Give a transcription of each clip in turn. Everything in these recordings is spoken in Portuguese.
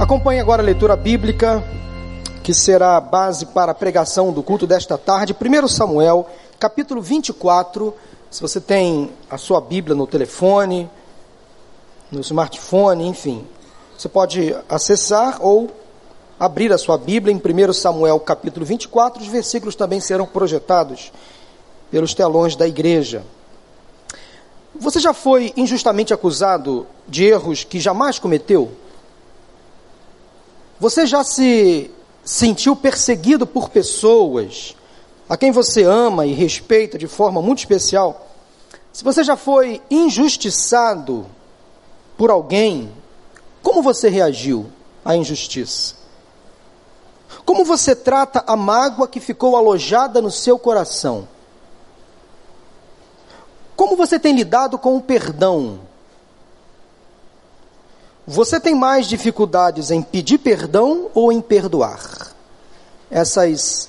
Acompanhe agora a leitura bíblica, que será a base para a pregação do culto desta tarde. 1 Samuel, capítulo 24. Se você tem a sua Bíblia no telefone, no smartphone, enfim, você pode acessar ou abrir a sua Bíblia em 1 Samuel, capítulo 24. Os versículos também serão projetados pelos telões da igreja. Você já foi injustamente acusado de erros que jamais cometeu? Você já se sentiu perseguido por pessoas a quem você ama e respeita de forma muito especial? Se você já foi injustiçado por alguém, como você reagiu à injustiça? Como você trata a mágoa que ficou alojada no seu coração? Como você tem lidado com o perdão? Você tem mais dificuldades em pedir perdão ou em perdoar? Essas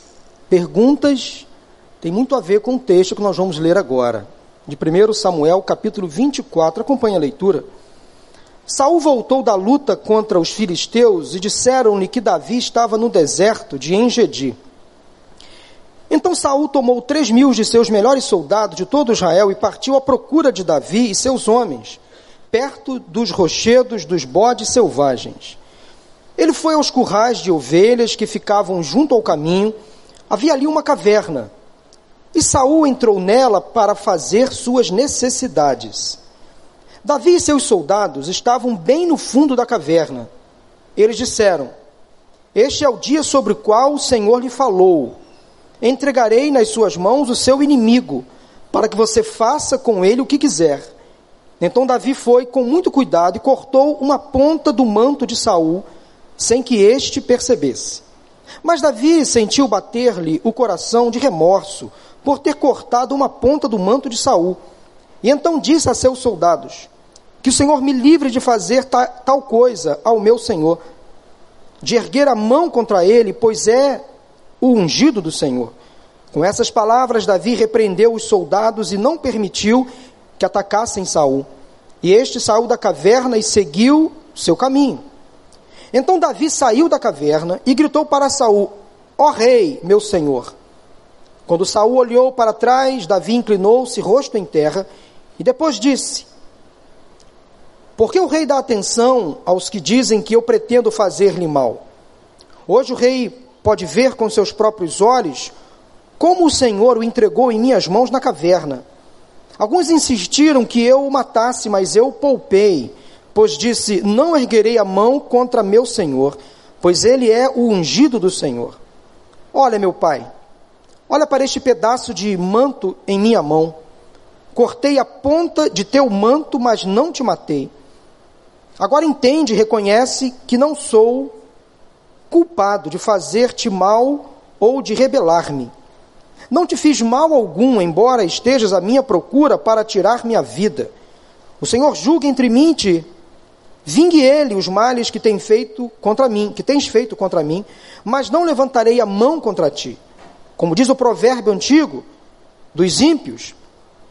perguntas têm muito a ver com o texto que nós vamos ler agora, de 1 Samuel, capítulo 24. Acompanhe a leitura. Saul voltou da luta contra os filisteus e disseram-lhe que Davi estava no deserto de Engedi. Então Saul tomou três mil de seus melhores soldados de todo Israel e partiu à procura de Davi e seus homens perto dos rochedos dos bodes selvagens. Ele foi aos currais de ovelhas que ficavam junto ao caminho. Havia ali uma caverna. E Saul entrou nela para fazer suas necessidades. Davi e seus soldados estavam bem no fundo da caverna. Eles disseram: Este é o dia sobre o qual o Senhor lhe falou. Entregarei nas suas mãos o seu inimigo, para que você faça com ele o que quiser. Então Davi foi com muito cuidado e cortou uma ponta do manto de Saul, sem que este percebesse. Mas Davi sentiu bater-lhe o coração de remorso por ter cortado uma ponta do manto de Saul. E então disse a seus soldados: Que o Senhor me livre de fazer ta, tal coisa ao meu Senhor, de erguer a mão contra ele, pois é o ungido do Senhor. Com essas palavras, Davi repreendeu os soldados e não permitiu que atacassem Saul. E este saiu da caverna e seguiu seu caminho. Então Davi saiu da caverna e gritou para Saul: Ó oh, rei, meu senhor. Quando Saul olhou para trás, Davi inclinou-se rosto em terra e depois disse: Por que o rei dá atenção aos que dizem que eu pretendo fazer-lhe mal? Hoje o rei pode ver com seus próprios olhos como o Senhor o entregou em minhas mãos na caverna. Alguns insistiram que eu o matasse, mas eu o poupei, pois disse: Não erguerei a mão contra meu senhor, pois ele é o ungido do Senhor. Olha, meu pai, olha para este pedaço de manto em minha mão. Cortei a ponta de teu manto, mas não te matei. Agora entende e reconhece que não sou culpado de fazer-te mal ou de rebelar-me. Não te fiz mal algum, embora estejas à minha procura para tirar minha vida. O Senhor julga entre mim e ti. Vingue ele os males que tem feito contra mim, que tens feito contra mim, mas não levantarei a mão contra ti. Como diz o provérbio antigo, dos ímpios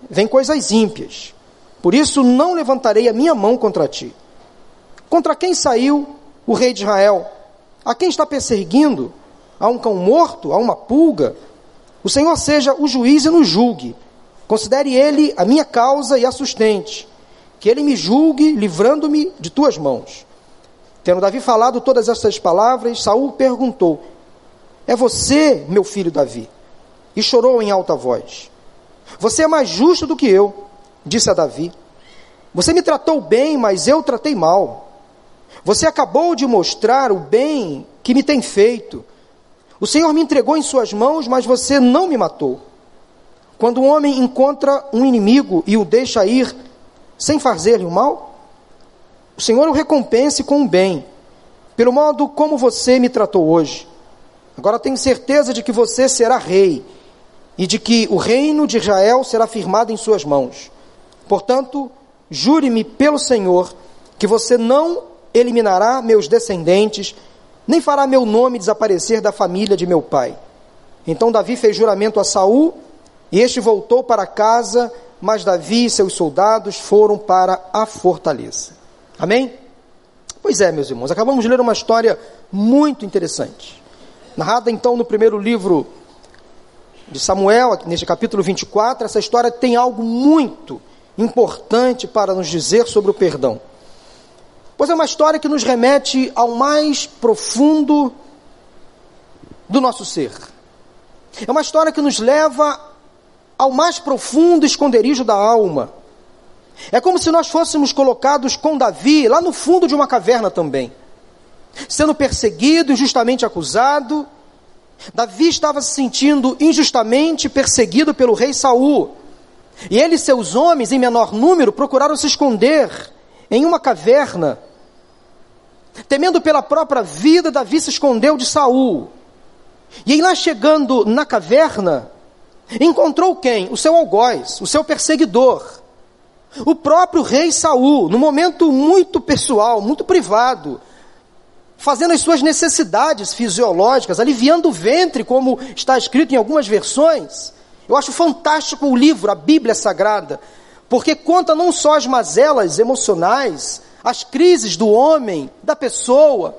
vem coisas ímpias. Por isso não levantarei a minha mão contra ti. Contra quem saiu o rei de Israel? A quem está perseguindo? A um cão morto? A uma pulga? O Senhor seja o juiz e nos julgue. Considere ele a minha causa e a sustente. Que ele me julgue, livrando-me de tuas mãos. Tendo Davi falado todas essas palavras, Saul perguntou: É você, meu filho Davi? E chorou em alta voz. Você é mais justo do que eu, disse a Davi. Você me tratou bem, mas eu tratei mal. Você acabou de mostrar o bem que me tem feito o Senhor me entregou em suas mãos, mas você não me matou. Quando um homem encontra um inimigo e o deixa ir sem fazer-lhe o mal, o Senhor o recompense com o bem, pelo modo como você me tratou hoje. Agora tenho certeza de que você será rei e de que o reino de Israel será firmado em suas mãos. Portanto, jure-me pelo Senhor que você não eliminará meus descendentes nem fará meu nome desaparecer da família de meu pai. Então Davi fez juramento a Saul, e este voltou para casa, mas Davi e seus soldados foram para a fortaleza. Amém? Pois é, meus irmãos, acabamos de ler uma história muito interessante. Narrada então no primeiro livro de Samuel, neste capítulo 24, essa história tem algo muito importante para nos dizer sobre o perdão. Pois é uma história que nos remete ao mais profundo do nosso ser. É uma história que nos leva ao mais profundo esconderijo da alma. É como se nós fôssemos colocados com Davi lá no fundo de uma caverna também, sendo perseguido, injustamente acusado. Davi estava se sentindo injustamente perseguido pelo rei Saul. E ele e seus homens, em menor número, procuraram se esconder em uma caverna. Temendo pela própria vida, Davi se escondeu de Saul. E aí lá chegando na caverna, encontrou quem? O seu algoz, o seu perseguidor. O próprio rei Saul, num momento muito pessoal, muito privado, fazendo as suas necessidades fisiológicas, aliviando o ventre, como está escrito em algumas versões. Eu acho fantástico o livro, a Bíblia Sagrada, porque conta não só as mazelas emocionais, as crises do homem, da pessoa,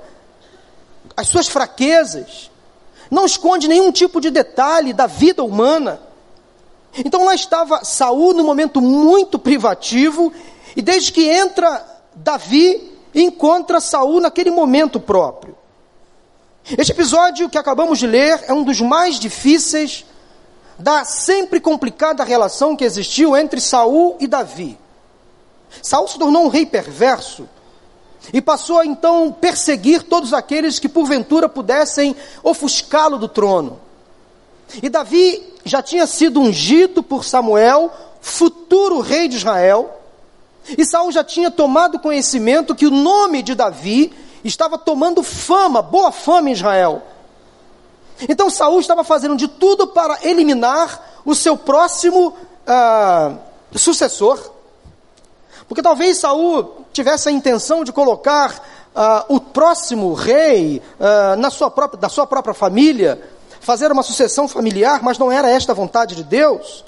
as suas fraquezas, não esconde nenhum tipo de detalhe da vida humana. Então lá estava Saul num momento muito privativo, e desde que entra Davi, encontra Saul naquele momento próprio. Este episódio que acabamos de ler é um dos mais difíceis da sempre complicada relação que existiu entre Saul e Davi. Saul se tornou um rei perverso e passou a então perseguir todos aqueles que porventura pudessem ofuscá-lo do trono. E Davi já tinha sido ungido por Samuel, futuro rei de Israel, e Saul já tinha tomado conhecimento que o nome de Davi estava tomando fama, boa fama em Israel. Então Saul estava fazendo de tudo para eliminar o seu próximo ah, sucessor. Porque talvez Saul tivesse a intenção de colocar ah, o próximo rei ah, na sua própria, da sua própria família, fazer uma sucessão familiar, mas não era esta a vontade de Deus.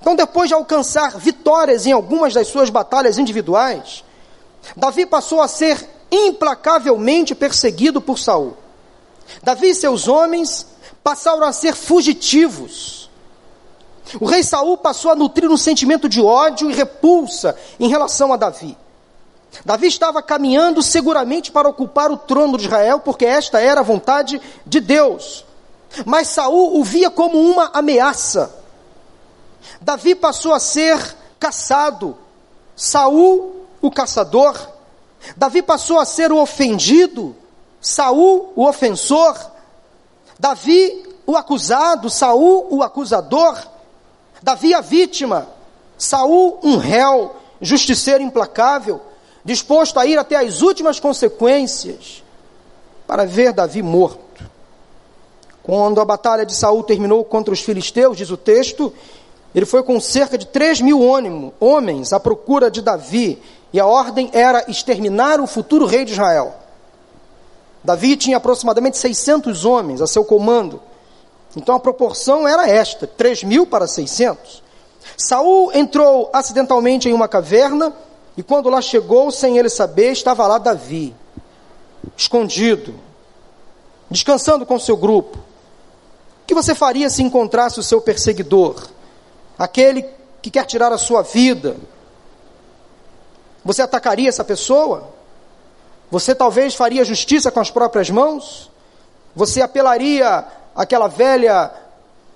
Então, depois de alcançar vitórias em algumas das suas batalhas individuais, Davi passou a ser implacavelmente perseguido por Saul. Davi e seus homens passaram a ser fugitivos. O rei Saul passou a nutrir um sentimento de ódio e repulsa em relação a Davi. Davi estava caminhando seguramente para ocupar o trono de Israel, porque esta era a vontade de Deus. Mas Saul o via como uma ameaça. Davi passou a ser caçado. Saul, o caçador. Davi passou a ser o ofendido. Saul, o ofensor. Davi, o acusado. Saul, o acusador. Davi, a vítima. Saul, um réu, justiceiro implacável, disposto a ir até as últimas consequências para ver Davi morto. Quando a batalha de Saul terminou contra os filisteus, diz o texto, ele foi com cerca de 3 mil homens à procura de Davi, e a ordem era exterminar o futuro rei de Israel. Davi tinha aproximadamente 600 homens a seu comando. Então a proporção era esta, 3 mil para 600. Saul entrou acidentalmente em uma caverna, e quando lá chegou, sem ele saber, estava lá Davi, escondido, descansando com seu grupo. O que você faria se encontrasse o seu perseguidor? Aquele que quer tirar a sua vida? Você atacaria essa pessoa? Você talvez faria justiça com as próprias mãos? Você apelaria àquela velha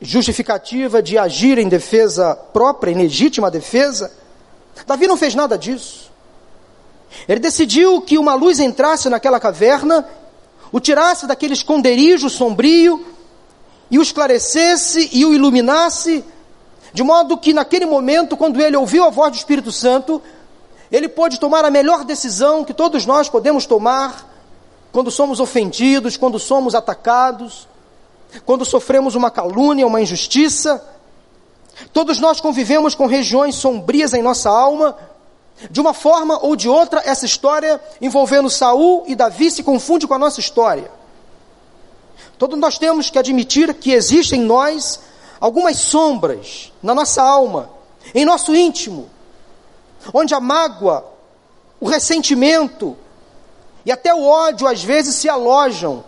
justificativa de agir em defesa própria, em legítima defesa? Davi não fez nada disso. Ele decidiu que uma luz entrasse naquela caverna, o tirasse daquele esconderijo sombrio e o esclarecesse e o iluminasse, de modo que naquele momento, quando ele ouviu a voz do Espírito Santo, ele pôde tomar a melhor decisão que todos nós podemos tomar quando somos ofendidos, quando somos atacados, quando sofremos uma calúnia, uma injustiça. Todos nós convivemos com regiões sombrias em nossa alma. De uma forma ou de outra, essa história envolvendo Saul e Davi se confunde com a nossa história. Todos nós temos que admitir que existem em nós algumas sombras na nossa alma, em nosso íntimo, onde a mágoa, o ressentimento e até o ódio às vezes se alojam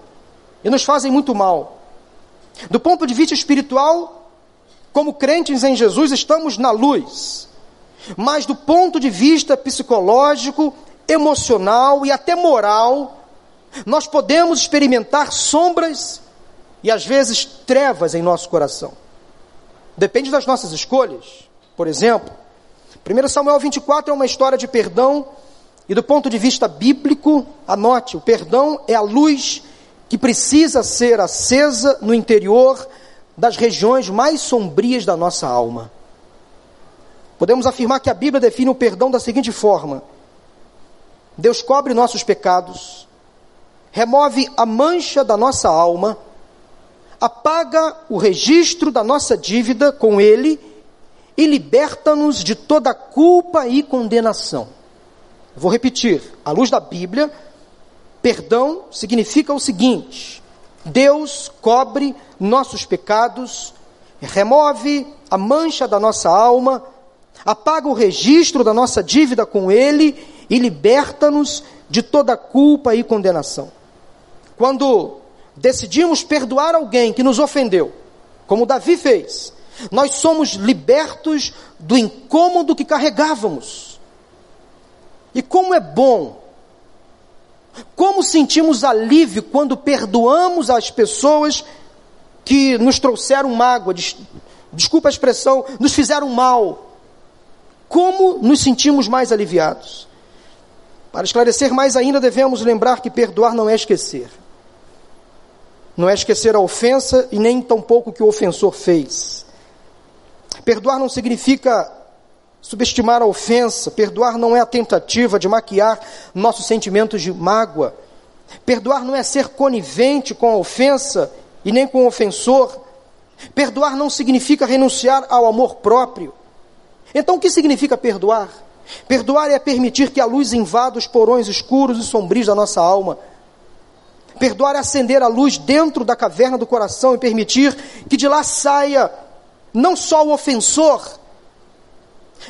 e nos fazem muito mal. Do ponto de vista espiritual, como crentes em Jesus, estamos na luz. Mas do ponto de vista psicológico, emocional e até moral, nós podemos experimentar sombras e às vezes trevas em nosso coração. Depende das nossas escolhas. Por exemplo, 1 Samuel 24 é uma história de perdão, e do ponto de vista bíblico, anote: o perdão é a luz que precisa ser acesa no interior das regiões mais sombrias da nossa alma. Podemos afirmar que a Bíblia define o perdão da seguinte forma: Deus cobre nossos pecados, remove a mancha da nossa alma, apaga o registro da nossa dívida com Ele e liberta-nos de toda culpa e condenação. Vou repetir, à luz da Bíblia, perdão significa o seguinte: Deus cobre nossos pecados, remove a mancha da nossa alma, apaga o registro da nossa dívida com Ele e liberta-nos de toda culpa e condenação. Quando decidimos perdoar alguém que nos ofendeu, como Davi fez, nós somos libertos do incômodo que carregávamos. E como é bom, como sentimos alívio quando perdoamos as pessoas que nos trouxeram mágoa, des, desculpa a expressão, nos fizeram mal. Como nos sentimos mais aliviados? Para esclarecer mais ainda, devemos lembrar que perdoar não é esquecer. Não é esquecer a ofensa e nem tampouco o que o ofensor fez. Perdoar não significa subestimar a ofensa, perdoar não é a tentativa de maquiar nossos sentimentos de mágoa. Perdoar não é ser conivente com a ofensa e nem com o ofensor. Perdoar não significa renunciar ao amor próprio. Então, o que significa perdoar? Perdoar é permitir que a luz invada os porões escuros e sombrios da nossa alma Perdoar é acender a luz dentro da caverna do coração e permitir que de lá saia não só o ofensor,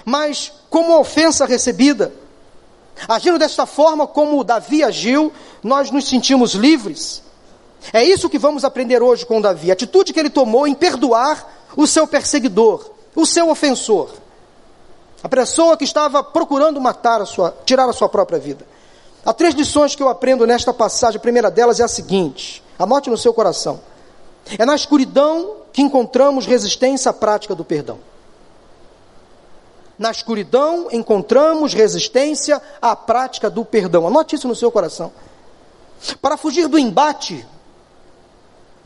mas como a ofensa recebida. Agindo desta forma, como Davi agiu, nós nos sentimos livres. É isso que vamos aprender hoje com Davi. A atitude que ele tomou em perdoar o seu perseguidor, o seu ofensor. A pessoa que estava procurando matar a sua, tirar a sua própria vida. Há três lições que eu aprendo nesta passagem. A primeira delas é a seguinte: anote no seu coração. É na escuridão que encontramos resistência à prática do perdão. Na escuridão encontramos resistência à prática do perdão. Anote isso no seu coração. Para fugir do embate,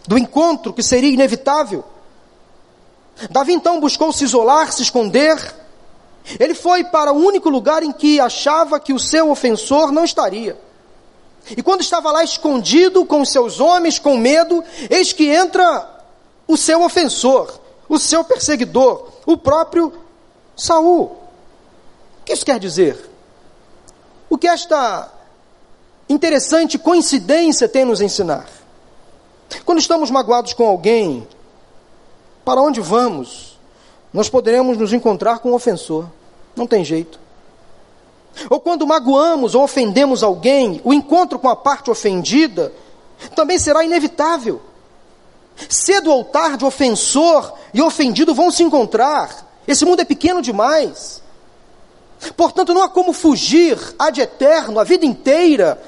do encontro que seria inevitável, Davi então buscou se isolar, se esconder, ele foi para o único lugar em que achava que o seu ofensor não estaria. E quando estava lá escondido com os seus homens, com medo, eis que entra o seu ofensor, o seu perseguidor, o próprio Saul. O que isso quer dizer? O que esta interessante coincidência tem nos ensinar? Quando estamos magoados com alguém, para onde vamos? nós poderemos nos encontrar com o ofensor. Não tem jeito. Ou quando magoamos ou ofendemos alguém, o encontro com a parte ofendida também será inevitável. Cedo ou tarde, ofensor e ofendido vão se encontrar. Esse mundo é pequeno demais. Portanto, não há como fugir ad eterno, a vida inteira,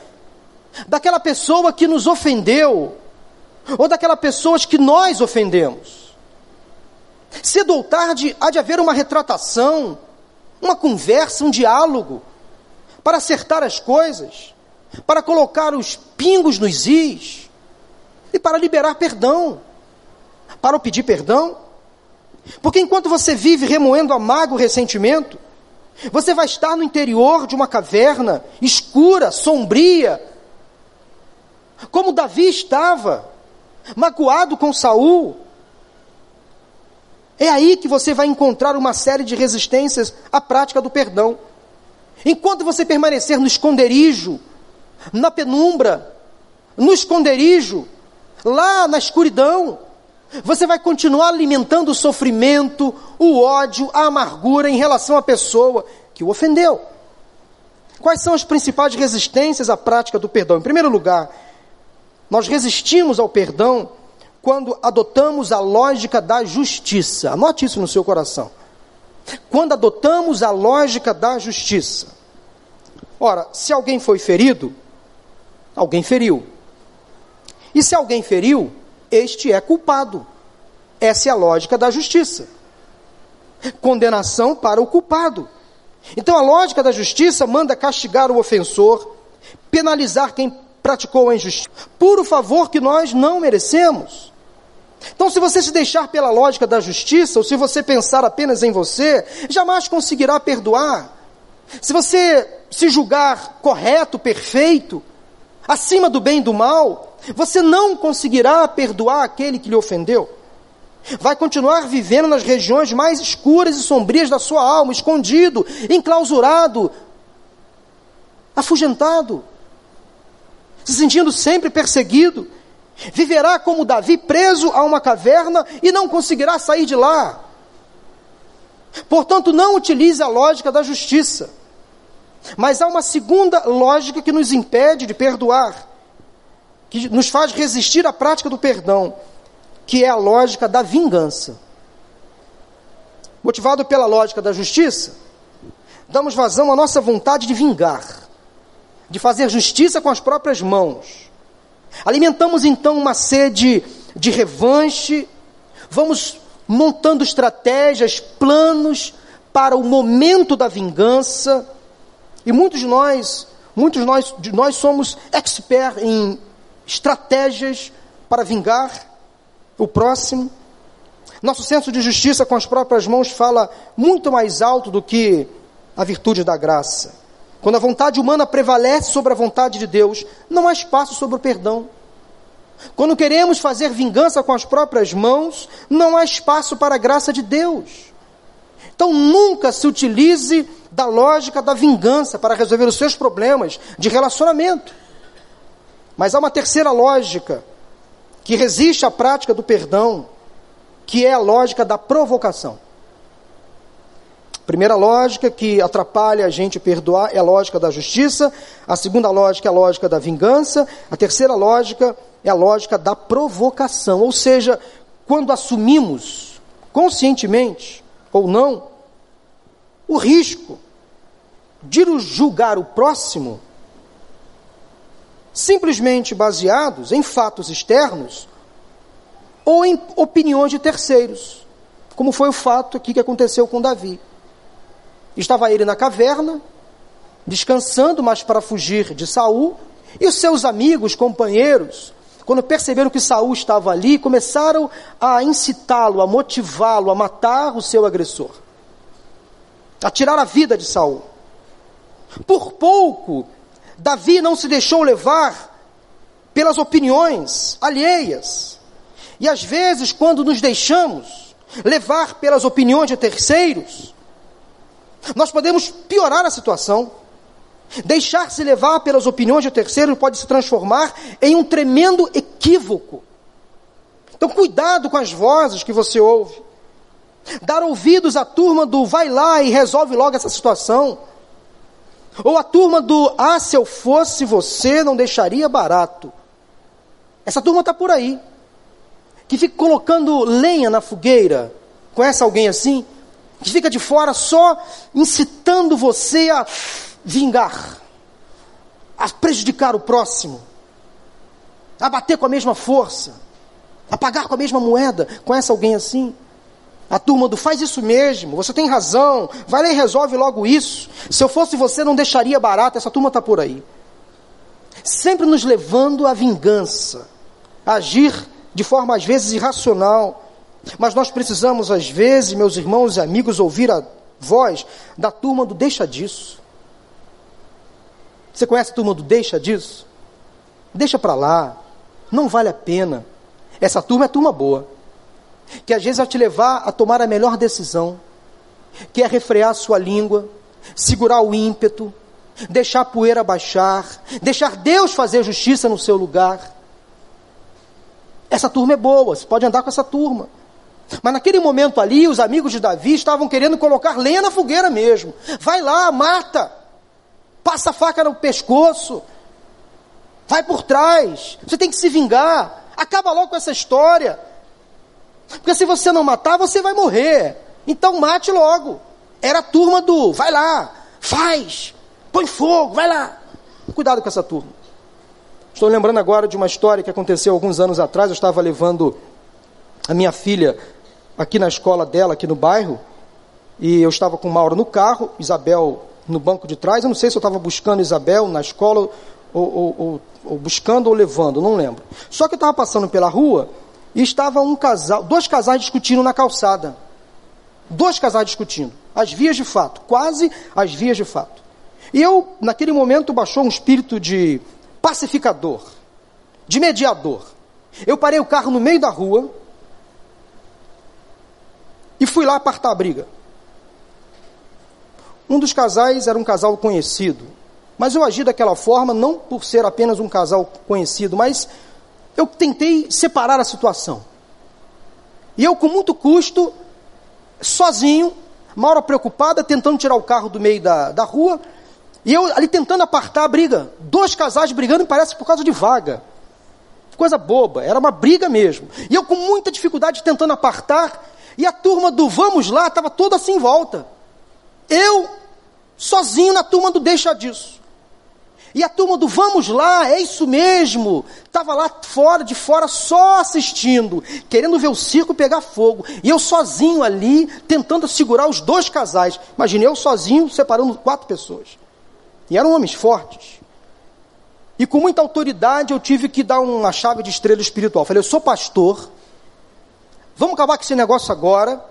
daquela pessoa que nos ofendeu, ou daquela pessoa que nós ofendemos. Cedo ou tarde há de haver uma retratação, uma conversa, um diálogo, para acertar as coisas, para colocar os pingos nos is e para liberar perdão, para pedir perdão. Porque enquanto você vive remoendo amargo ressentimento, você vai estar no interior de uma caverna escura, sombria, como Davi estava, magoado com Saul, é aí que você vai encontrar uma série de resistências à prática do perdão. Enquanto você permanecer no esconderijo, na penumbra, no esconderijo, lá na escuridão, você vai continuar alimentando o sofrimento, o ódio, a amargura em relação à pessoa que o ofendeu. Quais são as principais resistências à prática do perdão? Em primeiro lugar, nós resistimos ao perdão quando adotamos a lógica da justiça. Anote isso no seu coração. Quando adotamos a lógica da justiça. Ora, se alguém foi ferido, alguém feriu. E se alguém feriu, este é culpado. Essa é a lógica da justiça. Condenação para o culpado. Então a lógica da justiça manda castigar o ofensor, penalizar quem praticou a injustiça, por o favor que nós não merecemos. Então, se você se deixar pela lógica da justiça, ou se você pensar apenas em você, jamais conseguirá perdoar. Se você se julgar correto, perfeito, acima do bem e do mal, você não conseguirá perdoar aquele que lhe ofendeu. Vai continuar vivendo nas regiões mais escuras e sombrias da sua alma, escondido, enclausurado, afugentado, se sentindo sempre perseguido. Viverá como Davi preso a uma caverna e não conseguirá sair de lá. Portanto, não utilize a lógica da justiça. Mas há uma segunda lógica que nos impede de perdoar, que nos faz resistir à prática do perdão que é a lógica da vingança. Motivado pela lógica da justiça, damos vazão à nossa vontade de vingar, de fazer justiça com as próprias mãos. Alimentamos então uma sede de revanche, vamos montando estratégias, planos para o momento da vingança. E muitos de nós, muitos nós, de nós somos expert em estratégias para vingar o próximo. Nosso senso de justiça com as próprias mãos fala muito mais alto do que a virtude da graça. Quando a vontade humana prevalece sobre a vontade de Deus, não há espaço sobre o perdão. Quando queremos fazer vingança com as próprias mãos, não há espaço para a graça de Deus. Então nunca se utilize da lógica da vingança para resolver os seus problemas de relacionamento. Mas há uma terceira lógica que resiste à prática do perdão, que é a lógica da provocação. Primeira lógica que atrapalha a gente perdoar é a lógica da justiça. A segunda lógica é a lógica da vingança. A terceira lógica é a lógica da provocação. Ou seja, quando assumimos, conscientemente ou não, o risco de julgar o próximo simplesmente baseados em fatos externos ou em opiniões de terceiros, como foi o fato aqui que aconteceu com Davi. Estava ele na caverna, descansando, mas para fugir de Saul, e os seus amigos, companheiros, quando perceberam que Saul estava ali, começaram a incitá-lo, a motivá-lo a matar o seu agressor, a tirar a vida de Saul. Por pouco Davi não se deixou levar pelas opiniões alheias. E às vezes, quando nos deixamos levar pelas opiniões de terceiros, nós podemos piorar a situação. Deixar-se levar pelas opiniões de terceiros pode se transformar em um tremendo equívoco. Então, cuidado com as vozes que você ouve. Dar ouvidos à turma do vai lá e resolve logo essa situação. Ou a turma do Ah, se eu fosse você, não deixaria barato. Essa turma está por aí. Que fica colocando lenha na fogueira. Conhece alguém assim? Que fica de fora só incitando você a vingar, a prejudicar o próximo, a bater com a mesma força, a pagar com a mesma moeda. Conhece alguém assim? A turma do faz isso mesmo, você tem razão, vai lá e resolve logo isso. Se eu fosse você, não deixaria barato, essa turma está por aí. Sempre nos levando à vingança, a agir de forma às vezes irracional. Mas nós precisamos, às vezes, meus irmãos e amigos, ouvir a voz da turma do deixa disso. Você conhece a turma do deixa disso? Deixa para lá, não vale a pena. Essa turma é turma boa que às vezes vai te levar a tomar a melhor decisão, que é refrear a sua língua, segurar o ímpeto, deixar a poeira baixar, deixar Deus fazer justiça no seu lugar. Essa turma é boa, você pode andar com essa turma. Mas naquele momento ali, os amigos de Davi estavam querendo colocar lenha na fogueira mesmo. Vai lá, mata. Passa a faca no pescoço, vai por trás, você tem que se vingar, acaba logo com essa história. Porque se você não matar, você vai morrer. Então mate logo. Era a turma do vai lá, faz, põe fogo, vai lá. Cuidado com essa turma. Estou lembrando agora de uma história que aconteceu alguns anos atrás. Eu estava levando a minha filha aqui na escola dela, aqui no bairro, e eu estava com Maura no carro, Isabel no banco de trás. Eu não sei se eu estava buscando Isabel na escola ou, ou, ou, ou buscando ou levando, não lembro. Só que eu estava passando pela rua e estava um casal, dois casais discutindo na calçada. Dois casais discutindo, as vias de fato, quase as vias de fato. E eu, naquele momento, baixou um espírito de pacificador, de mediador. Eu parei o carro no meio da rua e fui lá apartar a briga. Um dos casais era um casal conhecido, mas eu agi daquela forma não por ser apenas um casal conhecido, mas eu tentei separar a situação. E eu, com muito custo, sozinho, Maura preocupada, tentando tirar o carro do meio da, da rua, e eu ali tentando apartar a briga. Dois casais brigando, parece por causa de vaga. Coisa boba, era uma briga mesmo. E eu com muita dificuldade tentando apartar, e a turma do vamos lá estava toda assim em volta. Eu, sozinho na turma do deixa disso. E a turma do vamos lá, é isso mesmo. Estava lá fora, de fora, só assistindo, querendo ver o circo pegar fogo. E eu sozinho ali, tentando segurar os dois casais. Imagine eu sozinho, separando quatro pessoas. E eram homens fortes. E com muita autoridade eu tive que dar uma chave de estrela espiritual. Falei, eu sou pastor. Vamos acabar com esse negócio agora.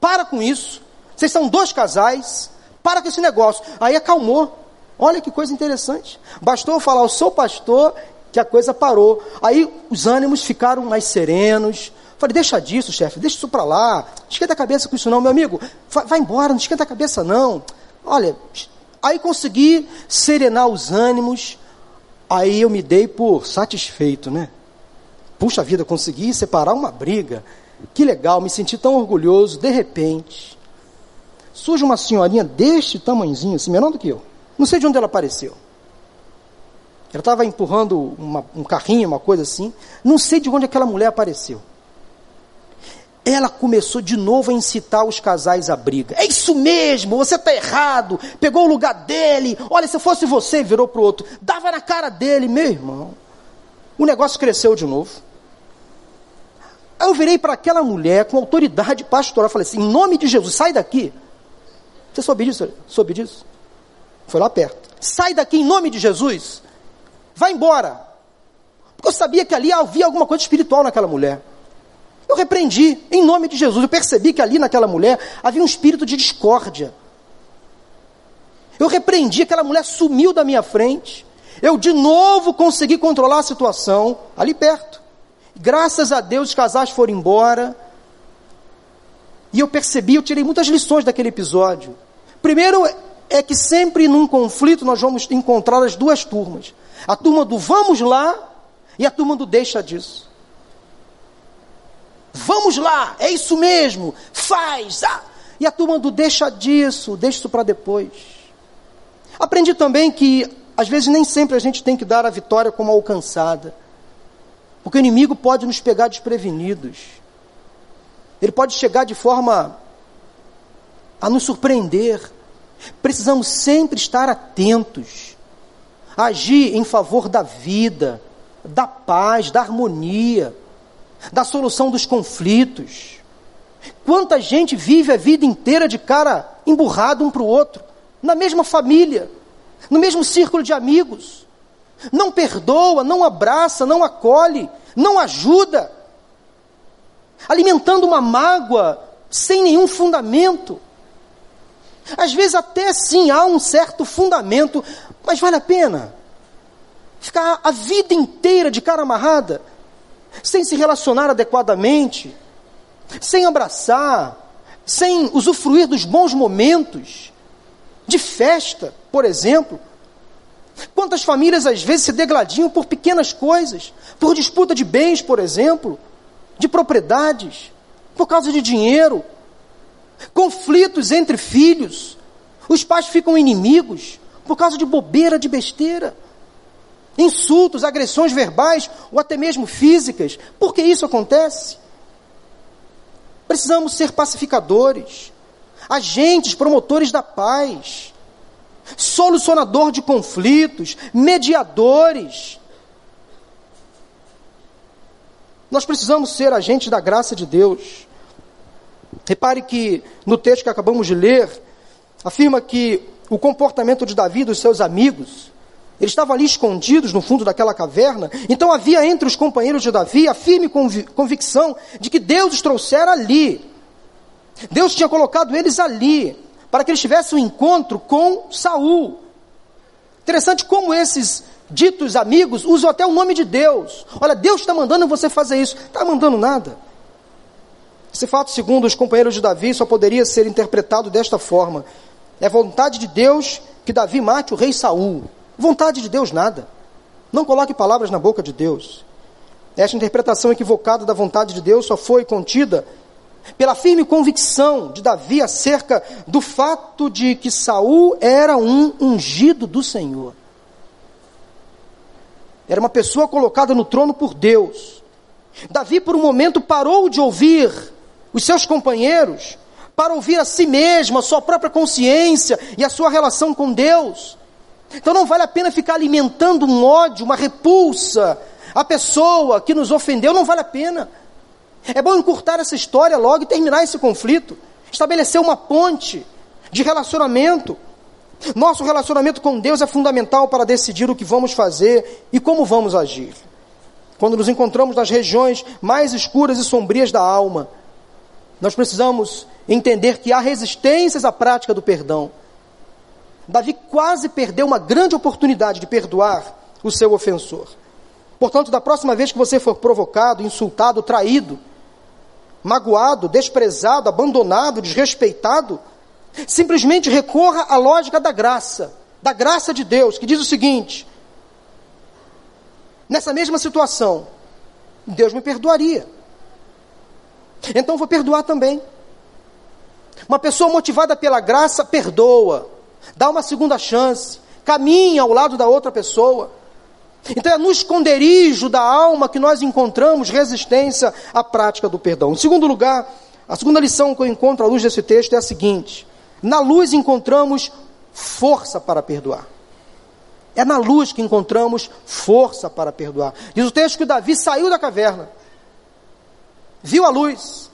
Para com isso. Vocês são dois casais. Para com esse negócio. Aí acalmou. Olha que coisa interessante. Bastou eu falar, eu sou pastor, que a coisa parou. Aí os ânimos ficaram mais serenos. Falei, deixa disso, chefe, deixa isso para lá. Esquenta a cabeça com isso não, meu amigo. Vai embora, não esquenta a cabeça não. Olha, aí consegui serenar os ânimos. Aí eu me dei por satisfeito, né? Puxa vida, consegui separar uma briga. Que legal, me senti tão orgulhoso. De repente, surge uma senhorinha deste tamanhozinho, assim, menor do que eu. Não sei de onde ela apareceu. Ela estava empurrando uma, um carrinho, uma coisa assim. Não sei de onde aquela mulher apareceu. Ela começou de novo a incitar os casais à briga. É isso mesmo, você está errado. Pegou o lugar dele. Olha, se fosse você, virou para o outro. Dava na cara dele, meu irmão. O negócio cresceu de novo. Aí eu virei para aquela mulher com autoridade pastoral. Falei assim: em nome de Jesus, sai daqui. Você soube disso? Soube disso? Foi lá perto. Sai daqui em nome de Jesus. Vai embora. Porque eu sabia que ali havia alguma coisa espiritual naquela mulher. Eu repreendi em nome de Jesus. Eu percebi que ali naquela mulher havia um espírito de discórdia. Eu repreendi, aquela mulher sumiu da minha frente. Eu de novo consegui controlar a situação ali perto. Graças a Deus os casais foram embora. E eu percebi, eu tirei muitas lições daquele episódio. Primeiro, é que sempre num conflito nós vamos encontrar as duas turmas. A turma do vamos lá e a turma do deixa disso. Vamos lá, é isso mesmo, faz. Ah. E a turma do deixa disso, deixa isso para depois. Aprendi também que às vezes nem sempre a gente tem que dar a vitória como alcançada. Porque o inimigo pode nos pegar desprevenidos. Ele pode chegar de forma a nos surpreender. Precisamos sempre estar atentos, agir em favor da vida, da paz, da harmonia, da solução dos conflitos. Quanta gente vive a vida inteira de cara emburrado um para o outro, na mesma família, no mesmo círculo de amigos. Não perdoa, não abraça, não acolhe, não ajuda, alimentando uma mágoa sem nenhum fundamento. Às vezes até sim há um certo fundamento, mas vale a pena ficar a vida inteira de cara amarrada, sem se relacionar adequadamente, sem abraçar, sem usufruir dos bons momentos, de festa, por exemplo. Quantas famílias às vezes se degladiam por pequenas coisas, por disputa de bens, por exemplo, de propriedades, por causa de dinheiro, conflitos entre filhos, os pais ficam inimigos por causa de bobeira, de besteira. Insultos, agressões verbais ou até mesmo físicas. Por que isso acontece? Precisamos ser pacificadores, agentes, promotores da paz, solucionador de conflitos, mediadores. Nós precisamos ser agentes da graça de Deus. Repare que no texto que acabamos de ler, afirma que o comportamento de Davi e dos seus amigos, eles estavam ali escondidos no fundo daquela caverna, então havia entre os companheiros de Davi a firme convicção de que Deus os trouxera ali. Deus tinha colocado eles ali, para que eles tivessem um encontro com Saul. Interessante como esses ditos amigos usam até o nome de Deus. Olha, Deus está mandando você fazer isso. Está mandando nada. Esse fato, segundo os companheiros de Davi, só poderia ser interpretado desta forma: é vontade de Deus que Davi mate o rei Saul. Vontade de Deus nada. Não coloque palavras na boca de Deus. Esta interpretação equivocada da vontade de Deus só foi contida pela firme convicção de Davi acerca do fato de que Saul era um ungido do Senhor. Era uma pessoa colocada no trono por Deus. Davi, por um momento, parou de ouvir os seus companheiros para ouvir a si mesmo, a sua própria consciência e a sua relação com Deus. Então não vale a pena ficar alimentando um ódio, uma repulsa à pessoa que nos ofendeu, não vale a pena. É bom encurtar essa história logo e terminar esse conflito, estabelecer uma ponte de relacionamento. Nosso relacionamento com Deus é fundamental para decidir o que vamos fazer e como vamos agir. Quando nos encontramos nas regiões mais escuras e sombrias da alma, nós precisamos entender que há resistências à prática do perdão. Davi quase perdeu uma grande oportunidade de perdoar o seu ofensor. Portanto, da próxima vez que você for provocado, insultado, traído, magoado, desprezado, abandonado, desrespeitado, simplesmente recorra à lógica da graça, da graça de Deus, que diz o seguinte: nessa mesma situação, Deus me perdoaria. Então vou perdoar também. Uma pessoa motivada pela graça perdoa, dá uma segunda chance, caminha ao lado da outra pessoa. Então é no esconderijo da alma que nós encontramos resistência à prática do perdão. Em segundo lugar, a segunda lição que eu encontro à luz desse texto é a seguinte: na luz encontramos força para perdoar. É na luz que encontramos força para perdoar. Diz o texto que Davi saiu da caverna, viu a luz,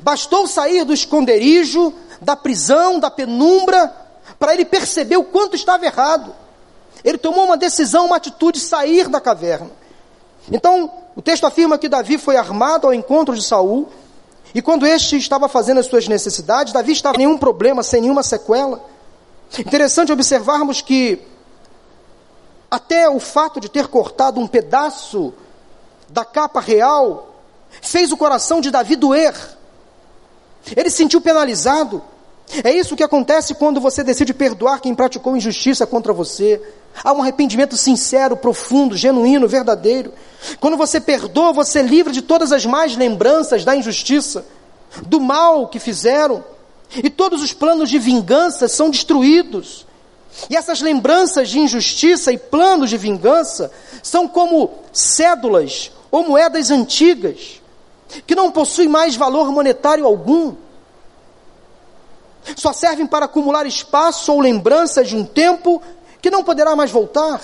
bastou sair do esconderijo, da prisão, da penumbra, para ele perceber o quanto estava errado. Ele tomou uma decisão, uma atitude, sair da caverna. Então, o texto afirma que Davi foi armado ao encontro de Saul, e quando este estava fazendo as suas necessidades, Davi estava sem nenhum problema, sem nenhuma sequela. Interessante observarmos que até o fato de ter cortado um pedaço da capa real fez o coração de Davi doer. Ele se sentiu penalizado. É isso que acontece quando você decide perdoar quem praticou injustiça contra você. Há um arrependimento sincero, profundo, genuíno, verdadeiro. Quando você perdoa, você livra de todas as más lembranças da injustiça, do mal que fizeram. E todos os planos de vingança são destruídos. E essas lembranças de injustiça e planos de vingança são como cédulas ou moedas antigas, que não possuem mais valor monetário algum só servem para acumular espaço ou lembranças de um tempo que não poderá mais voltar.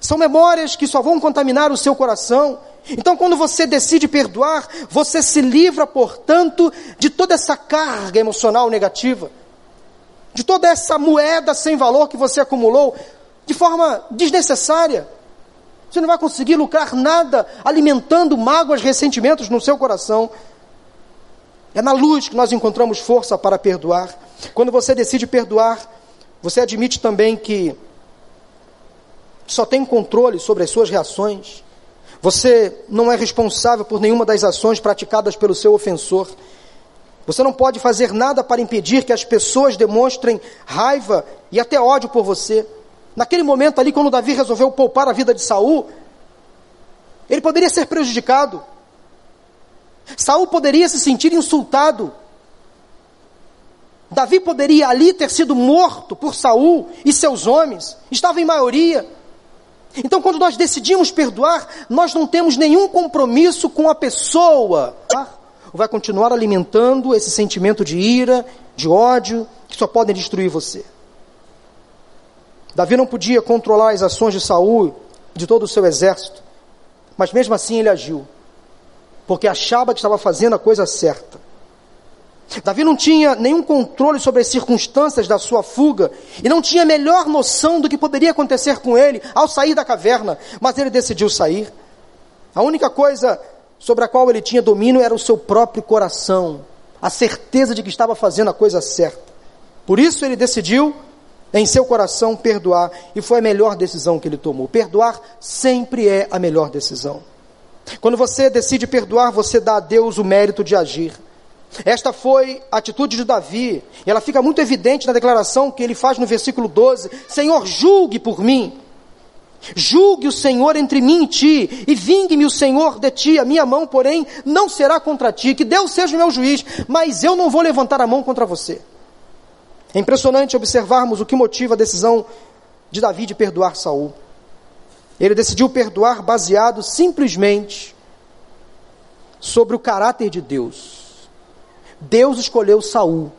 São memórias que só vão contaminar o seu coração. Então, quando você decide perdoar, você se livra, portanto, de toda essa carga emocional negativa, de toda essa moeda sem valor que você acumulou de forma desnecessária. Você não vai conseguir lucrar nada alimentando mágoas, ressentimentos no seu coração. É na luz que nós encontramos força para perdoar. Quando você decide perdoar, você admite também que só tem controle sobre as suas reações. Você não é responsável por nenhuma das ações praticadas pelo seu ofensor. Você não pode fazer nada para impedir que as pessoas demonstrem raiva e até ódio por você. Naquele momento ali, quando Davi resolveu poupar a vida de Saul, ele poderia ser prejudicado. Saul poderia se sentir insultado. Davi poderia ali ter sido morto por Saul e seus homens, estava em maioria. Então, quando nós decidimos perdoar, nós não temos nenhum compromisso com a pessoa. Tá? Vai continuar alimentando esse sentimento de ira, de ódio, que só podem destruir você. Davi não podia controlar as ações de Saul de todo o seu exército, mas mesmo assim ele agiu, porque achava que estava fazendo a coisa certa. Davi não tinha nenhum controle sobre as circunstâncias da sua fuga e não tinha a melhor noção do que poderia acontecer com ele ao sair da caverna, mas ele decidiu sair. A única coisa sobre a qual ele tinha domínio era o seu próprio coração, a certeza de que estava fazendo a coisa certa. Por isso ele decidiu em seu coração perdoar e foi a melhor decisão que ele tomou. Perdoar sempre é a melhor decisão. Quando você decide perdoar, você dá a Deus o mérito de agir. Esta foi a atitude de Davi, e ela fica muito evidente na declaração que ele faz no versículo 12: Senhor, julgue por mim. Julgue o Senhor entre mim e ti, e vingue-me o Senhor de ti. A minha mão, porém, não será contra ti. Que Deus seja o meu juiz, mas eu não vou levantar a mão contra você. É impressionante observarmos o que motiva a decisão de Davi de perdoar Saul. Ele decidiu perdoar baseado simplesmente sobre o caráter de Deus. Deus escolheu Saul.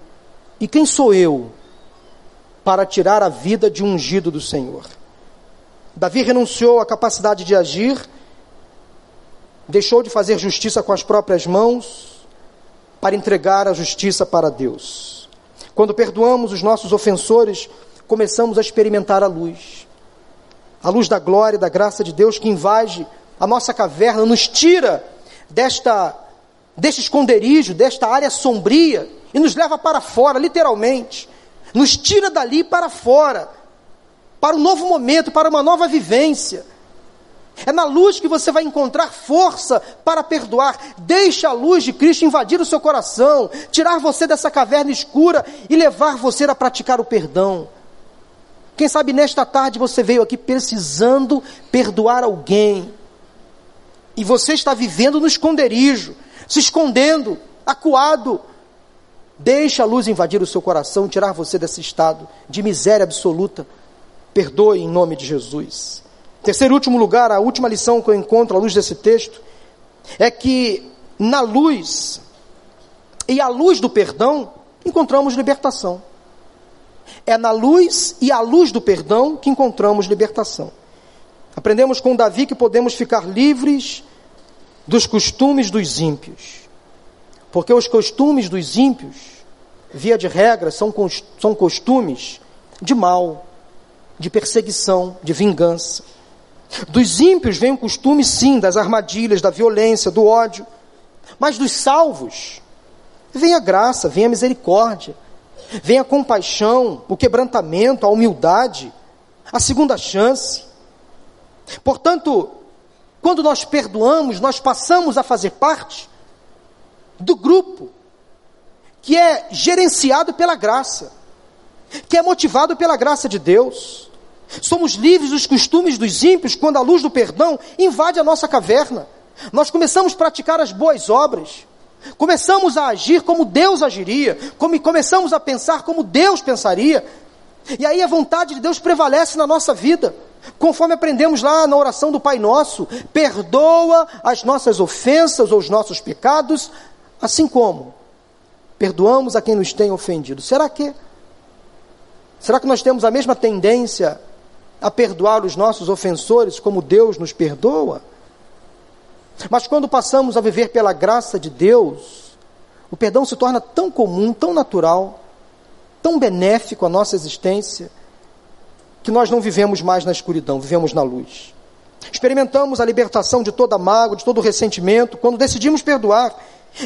E quem sou eu para tirar a vida de um ungido do Senhor? Davi renunciou à capacidade de agir, deixou de fazer justiça com as próprias mãos para entregar a justiça para Deus. Quando perdoamos os nossos ofensores, começamos a experimentar a luz. A luz da glória e da graça de Deus que invade a nossa caverna, nos tira desta deste esconderijo, desta área sombria, e nos leva para fora, literalmente. Nos tira dali para fora, para um novo momento, para uma nova vivência. É na luz que você vai encontrar força para perdoar. Deixa a luz de Cristo invadir o seu coração, tirar você dessa caverna escura e levar você a praticar o perdão. Quem sabe nesta tarde você veio aqui precisando perdoar alguém. E você está vivendo no esconderijo se escondendo, acuado. Deixa a luz invadir o seu coração, tirar você desse estado de miséria absoluta. Perdoe em nome de Jesus. Terceiro e último lugar, a última lição que eu encontro à luz desse texto é que na luz e à luz do perdão encontramos libertação. É na luz e à luz do perdão que encontramos libertação. Aprendemos com Davi que podemos ficar livres dos costumes dos ímpios. Porque os costumes dos ímpios, via de regra, são, são costumes de mal, de perseguição, de vingança. Dos ímpios vem o costume, sim, das armadilhas, da violência, do ódio. Mas dos salvos, vem a graça, vem a misericórdia, vem a compaixão, o quebrantamento, a humildade, a segunda chance. Portanto, quando nós perdoamos, nós passamos a fazer parte do grupo que é gerenciado pela graça, que é motivado pela graça de Deus. Somos livres dos costumes dos ímpios quando a luz do perdão invade a nossa caverna. Nós começamos a praticar as boas obras. Começamos a agir como Deus agiria, começamos a pensar como Deus pensaria. E aí a vontade de Deus prevalece na nossa vida. Conforme aprendemos lá na oração do Pai Nosso, perdoa as nossas ofensas ou os nossos pecados, assim como perdoamos a quem nos tem ofendido. Será que Será que nós temos a mesma tendência a perdoar os nossos ofensores como Deus nos perdoa? Mas quando passamos a viver pela graça de Deus, o perdão se torna tão comum, tão natural, tão benéfico à nossa existência, que nós não vivemos mais na escuridão, vivemos na luz. Experimentamos a libertação de toda mágoa, de todo ressentimento, quando decidimos perdoar.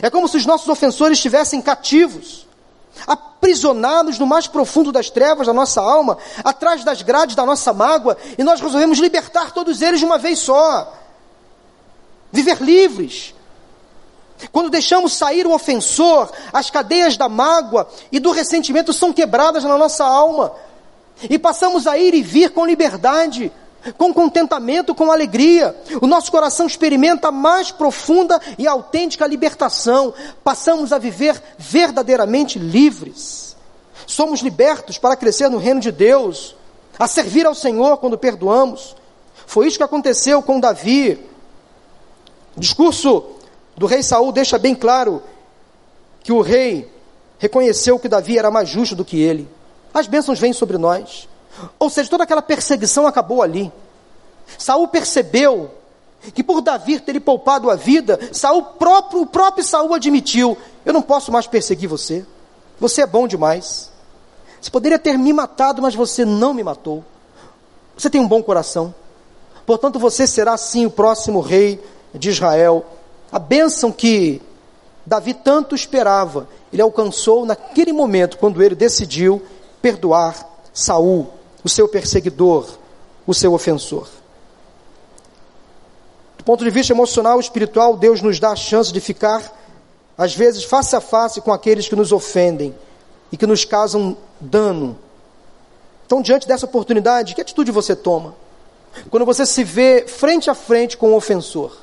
É como se os nossos ofensores estivessem cativos, aprisionados no mais profundo das trevas da nossa alma, atrás das grades da nossa mágoa, e nós resolvemos libertar todos eles de uma vez só. Viver livres. Quando deixamos sair o ofensor, as cadeias da mágoa e do ressentimento são quebradas na nossa alma e passamos a ir e vir com liberdade, com contentamento, com alegria. O nosso coração experimenta a mais profunda e autêntica libertação. Passamos a viver verdadeiramente livres. Somos libertos para crescer no reino de Deus, a servir ao Senhor quando perdoamos. Foi isso que aconteceu com Davi. O discurso do rei Saul deixa bem claro que o rei reconheceu que Davi era mais justo do que ele. As bênçãos vêm sobre nós. Ou seja, toda aquela perseguição acabou ali. Saul percebeu que por Davi ter lhe poupado a vida, Saul próprio, o próprio Saul admitiu: eu não posso mais perseguir você. Você é bom demais. Você poderia ter me matado, mas você não me matou. Você tem um bom coração. Portanto, você será sim o próximo rei de Israel. A bênção que Davi tanto esperava, ele alcançou naquele momento quando ele decidiu perdoar Saul, o seu perseguidor, o seu ofensor. Do ponto de vista emocional e espiritual, Deus nos dá a chance de ficar, às vezes, face a face com aqueles que nos ofendem e que nos causam dano. Então, diante dessa oportunidade, que atitude você toma? Quando você se vê frente a frente com o ofensor,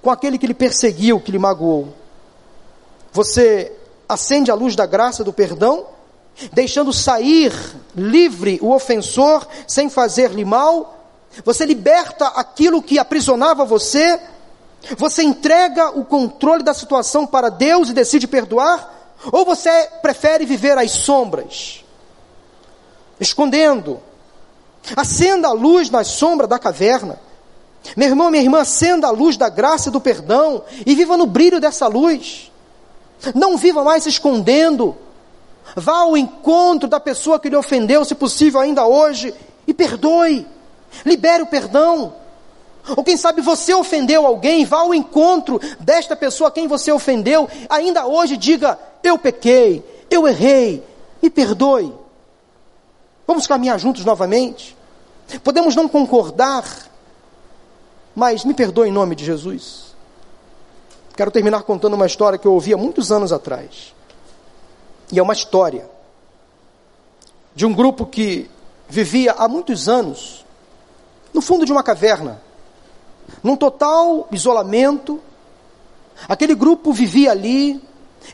com aquele que lhe perseguiu, que lhe magoou, você acende a luz da graça do perdão, deixando sair livre o ofensor sem fazer-lhe mal, você liberta aquilo que aprisionava você, você entrega o controle da situação para Deus e decide perdoar, ou você prefere viver às sombras, escondendo? Acenda a luz na sombra da caverna. Meu irmão, minha irmã, acenda a luz da graça e do perdão e viva no brilho dessa luz. Não viva mais escondendo. Vá ao encontro da pessoa que lhe ofendeu, se possível ainda hoje, e perdoe. Libere o perdão. Ou quem sabe você ofendeu alguém, vá ao encontro desta pessoa a quem você ofendeu, ainda hoje diga: Eu pequei, eu errei, me perdoe. Vamos caminhar juntos novamente? Podemos não concordar, mas me perdoe em nome de Jesus. Quero terminar contando uma história que eu ouvi há muitos anos atrás. E é uma história de um grupo que vivia há muitos anos no fundo de uma caverna, num total isolamento. Aquele grupo vivia ali,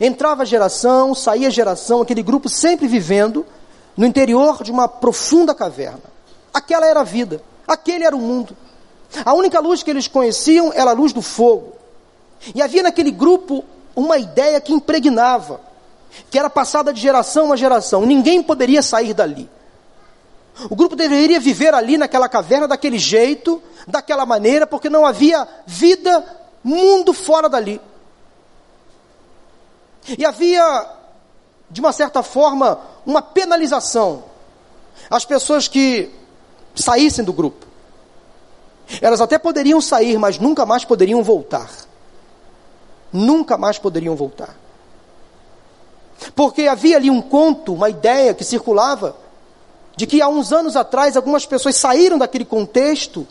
entrava geração, saía geração, aquele grupo sempre vivendo no interior de uma profunda caverna. Aquela era a vida, aquele era o mundo. A única luz que eles conheciam era a luz do fogo. E havia naquele grupo uma ideia que impregnava, que era passada de geração a geração. Ninguém poderia sair dali. O grupo deveria viver ali naquela caverna daquele jeito, daquela maneira, porque não havia vida, mundo fora dali. E havia, de uma certa forma, uma penalização às pessoas que saíssem do grupo. Elas até poderiam sair, mas nunca mais poderiam voltar. Nunca mais poderiam voltar. Porque havia ali um conto, uma ideia que circulava de que há uns anos atrás algumas pessoas saíram daquele contexto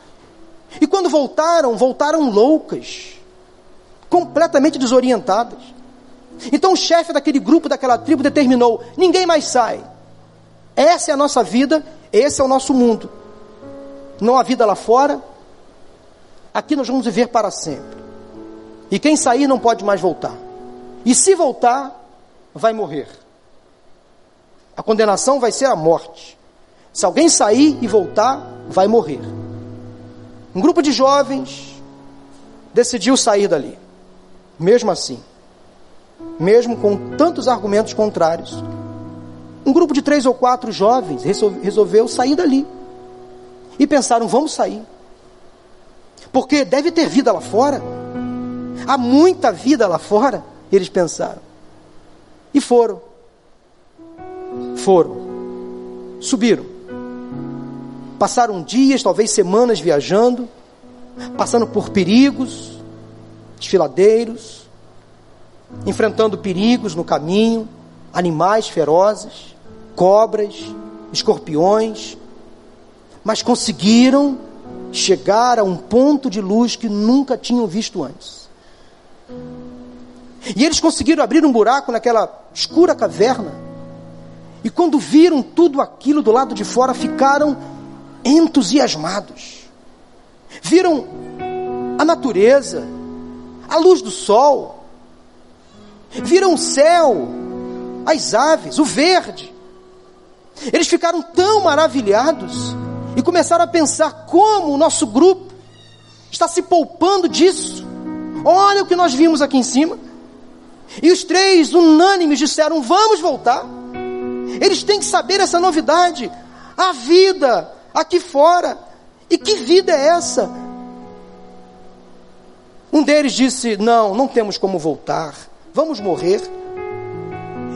e quando voltaram, voltaram loucas, completamente desorientadas. Então o chefe daquele grupo, daquela tribo, determinou: ninguém mais sai. Essa é a nossa vida, esse é o nosso mundo. Não há vida lá fora, aqui nós vamos viver para sempre. E quem sair não pode mais voltar. E se voltar, vai morrer. A condenação vai ser a morte. Se alguém sair e voltar, vai morrer. Um grupo de jovens decidiu sair dali. Mesmo assim, mesmo com tantos argumentos contrários, um grupo de três ou quatro jovens resolveu sair dali. E pensaram: vamos sair. Porque deve ter vida lá fora. Há muita vida lá fora, eles pensaram. E foram. Foram. Subiram. Passaram dias, talvez semanas viajando, passando por perigos, desfiladeiros, enfrentando perigos no caminho, animais ferozes, cobras, escorpiões, mas conseguiram chegar a um ponto de luz que nunca tinham visto antes. E eles conseguiram abrir um buraco naquela escura caverna. E quando viram tudo aquilo do lado de fora, ficaram entusiasmados. Viram a natureza, a luz do sol, viram o céu, as aves, o verde. Eles ficaram tão maravilhados e começaram a pensar como o nosso grupo está se poupando disso. Olha o que nós vimos aqui em cima. E os três unânimes disseram: Vamos voltar. Eles têm que saber essa novidade. A vida aqui fora. E que vida é essa? Um deles disse: Não, não temos como voltar. Vamos morrer.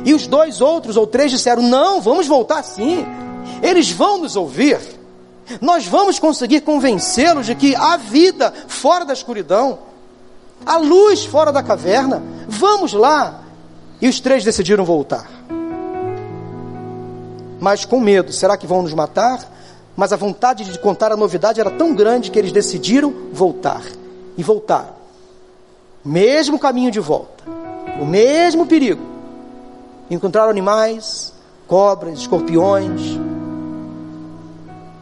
E os dois outros ou três disseram: Não, vamos voltar sim. Eles vão nos ouvir. Nós vamos conseguir convencê-los de que há vida fora da escuridão, há luz fora da caverna. Vamos lá. E os três decidiram voltar. Mas com medo: será que vão nos matar? Mas a vontade de contar a novidade era tão grande que eles decidiram voltar. E voltaram. Mesmo caminho de volta. O mesmo perigo encontraram animais, cobras, escorpiões,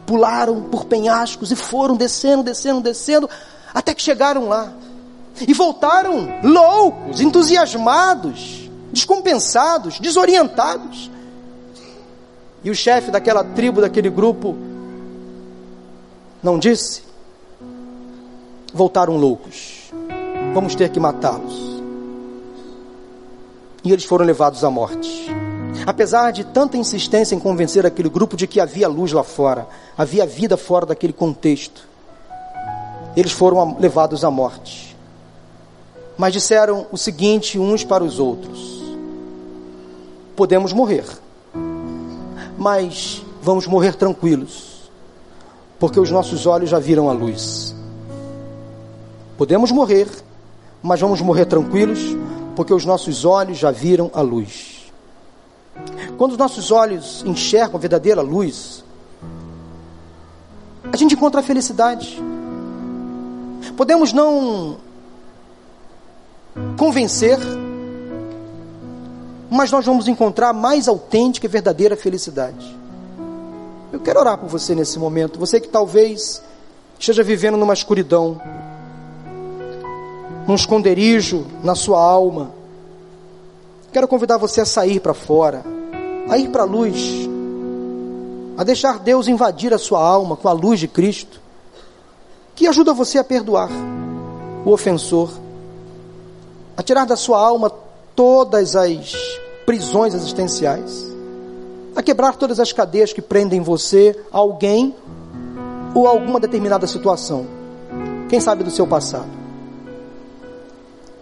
pularam por penhascos e foram descendo, descendo, descendo, até que chegaram lá. E voltaram loucos, entusiasmados, descompensados, desorientados. E o chefe daquela tribo, daquele grupo, não disse? Voltaram loucos. Vamos ter que matá-los e eles foram levados à morte. Apesar de tanta insistência em convencer aquele grupo de que havia luz lá fora, havia vida fora daquele contexto, eles foram levados à morte. Mas disseram o seguinte uns para os outros: podemos morrer, mas vamos morrer tranquilos, porque os nossos olhos já viram a luz. Podemos morrer, mas vamos morrer tranquilos, porque os nossos olhos já viram a luz. Quando os nossos olhos enxergam a verdadeira luz, a gente encontra a felicidade. Podemos não convencer, mas nós vamos encontrar mais autêntica e verdadeira felicidade. Eu quero orar por você nesse momento, você que talvez esteja vivendo numa escuridão, num esconderijo na sua alma. Quero convidar você a sair para fora, a ir para a luz, a deixar Deus invadir a sua alma com a luz de Cristo, que ajuda você a perdoar o ofensor, a tirar da sua alma todas as prisões existenciais, a quebrar todas as cadeias que prendem você a alguém ou alguma determinada situação, quem sabe do seu passado.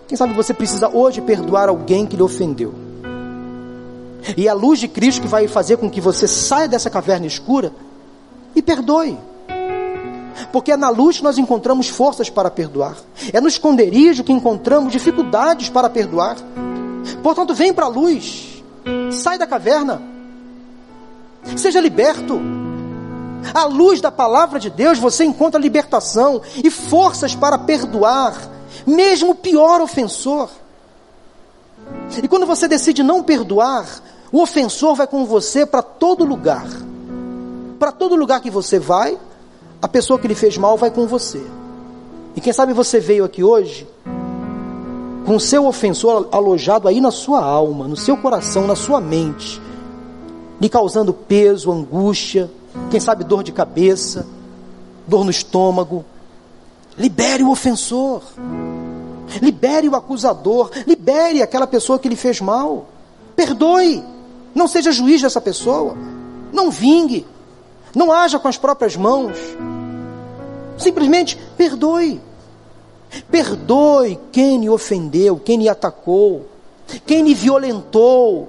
Quem sabe você precisa hoje perdoar alguém que lhe ofendeu. E é a luz de Cristo que vai fazer com que você saia dessa caverna escura e perdoe. Porque é na luz que nós encontramos forças para perdoar. É no esconderijo que encontramos dificuldades para perdoar. Portanto, vem para a luz. Sai da caverna. Seja liberto. À luz da palavra de Deus, você encontra libertação e forças para perdoar mesmo o pior ofensor. E quando você decide não perdoar, o ofensor vai com você para todo lugar. Para todo lugar que você vai, a pessoa que lhe fez mal vai com você. E quem sabe você veio aqui hoje com seu ofensor alojado aí na sua alma, no seu coração, na sua mente, lhe causando peso, angústia, quem sabe dor de cabeça, dor no estômago. Libere o ofensor. Libere o acusador, libere aquela pessoa que lhe fez mal. Perdoe. Não seja juiz dessa pessoa. Não vingue. Não haja com as próprias mãos. Simplesmente perdoe. Perdoe quem lhe ofendeu, quem lhe atacou, quem lhe violentou,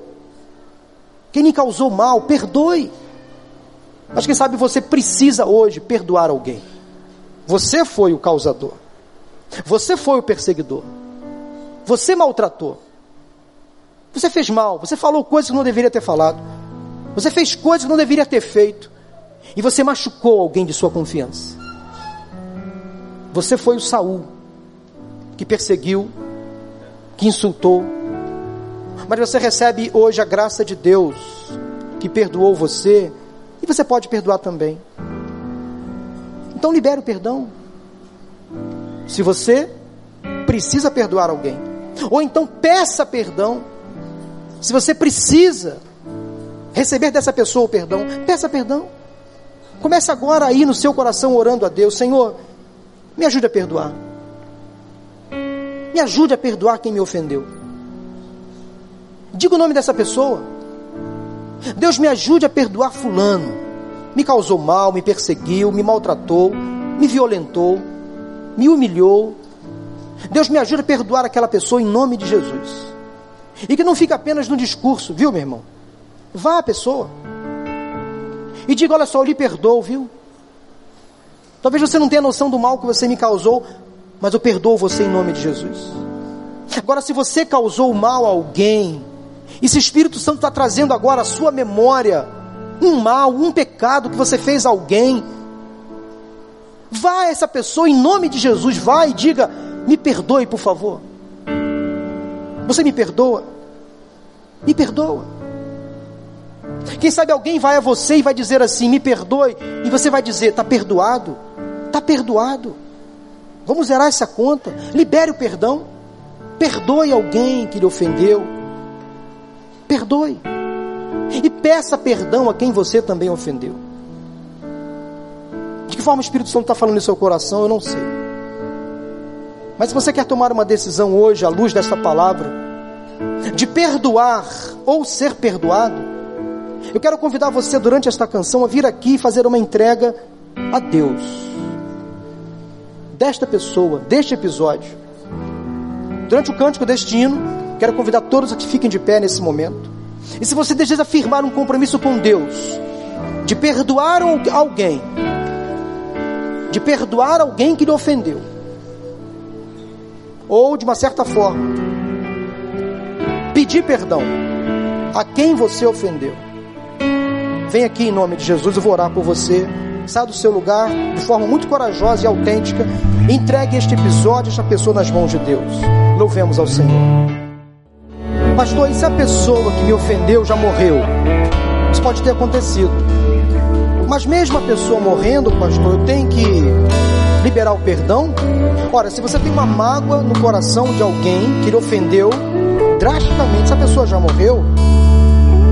quem lhe causou mal. Perdoe. Mas quem sabe você precisa hoje perdoar alguém. Você foi o causador. Você foi o perseguidor. Você maltratou. Você fez mal. Você falou coisas que não deveria ter falado. Você fez coisas que não deveria ter feito. E você machucou alguém de sua confiança. Você foi o Saul que perseguiu, que insultou. Mas você recebe hoje a graça de Deus que perdoou você e você pode perdoar também. Então libere o perdão. Se você precisa perdoar alguém, ou então peça perdão. Se você precisa receber dessa pessoa o perdão, peça perdão. Comece agora aí no seu coração orando a Deus: Senhor, me ajude a perdoar. Me ajude a perdoar quem me ofendeu. Diga o nome dessa pessoa. Deus me ajude a perdoar Fulano. Me causou mal, me perseguiu, me maltratou, me violentou, me humilhou. Deus me ajude a perdoar aquela pessoa em nome de Jesus. E que não fique apenas no discurso, viu, meu irmão? Vá à pessoa. E diga: olha só, eu lhe perdoo, viu? Talvez você não tenha noção do mal que você me causou, mas eu perdoo você em nome de Jesus. Agora, se você causou mal a alguém, e se o Espírito Santo está trazendo agora a sua memória, um mal, um pecado que você fez a alguém, vá a essa pessoa em nome de Jesus, vá e diga: me perdoe, por favor. Você me perdoa? Me perdoa. Quem sabe alguém vai a você e vai dizer assim: me perdoe, e você vai dizer: está perdoado, está perdoado. Vamos zerar essa conta. Libere o perdão. Perdoe alguém que lhe ofendeu. Perdoe. E peça perdão a quem você também ofendeu. De que forma o Espírito Santo está falando no seu coração, eu não sei. Mas se você quer tomar uma decisão hoje, à luz desta palavra, de perdoar ou ser perdoado, eu quero convidar você durante esta canção a vir aqui e fazer uma entrega a Deus. Desta pessoa, deste episódio. Durante o cântico deste hino, quero convidar todos a que fiquem de pé nesse momento. E se você deseja firmar um compromisso com Deus, de perdoar alguém, de perdoar alguém que lhe ofendeu, ou de uma certa forma, pedir perdão a quem você ofendeu. Vem aqui em nome de Jesus, eu vou orar por você. Saia do seu lugar de forma muito corajosa e autêntica. Entregue este episódio, esta pessoa nas mãos de Deus. Louvemos ao Senhor. Pastor, e se a pessoa que me ofendeu já morreu? Isso pode ter acontecido. Mas mesmo a pessoa morrendo, pastor, eu tenho que liberar o perdão? Ora, se você tem uma mágoa no coração de alguém que lhe ofendeu drasticamente, se a pessoa já morreu,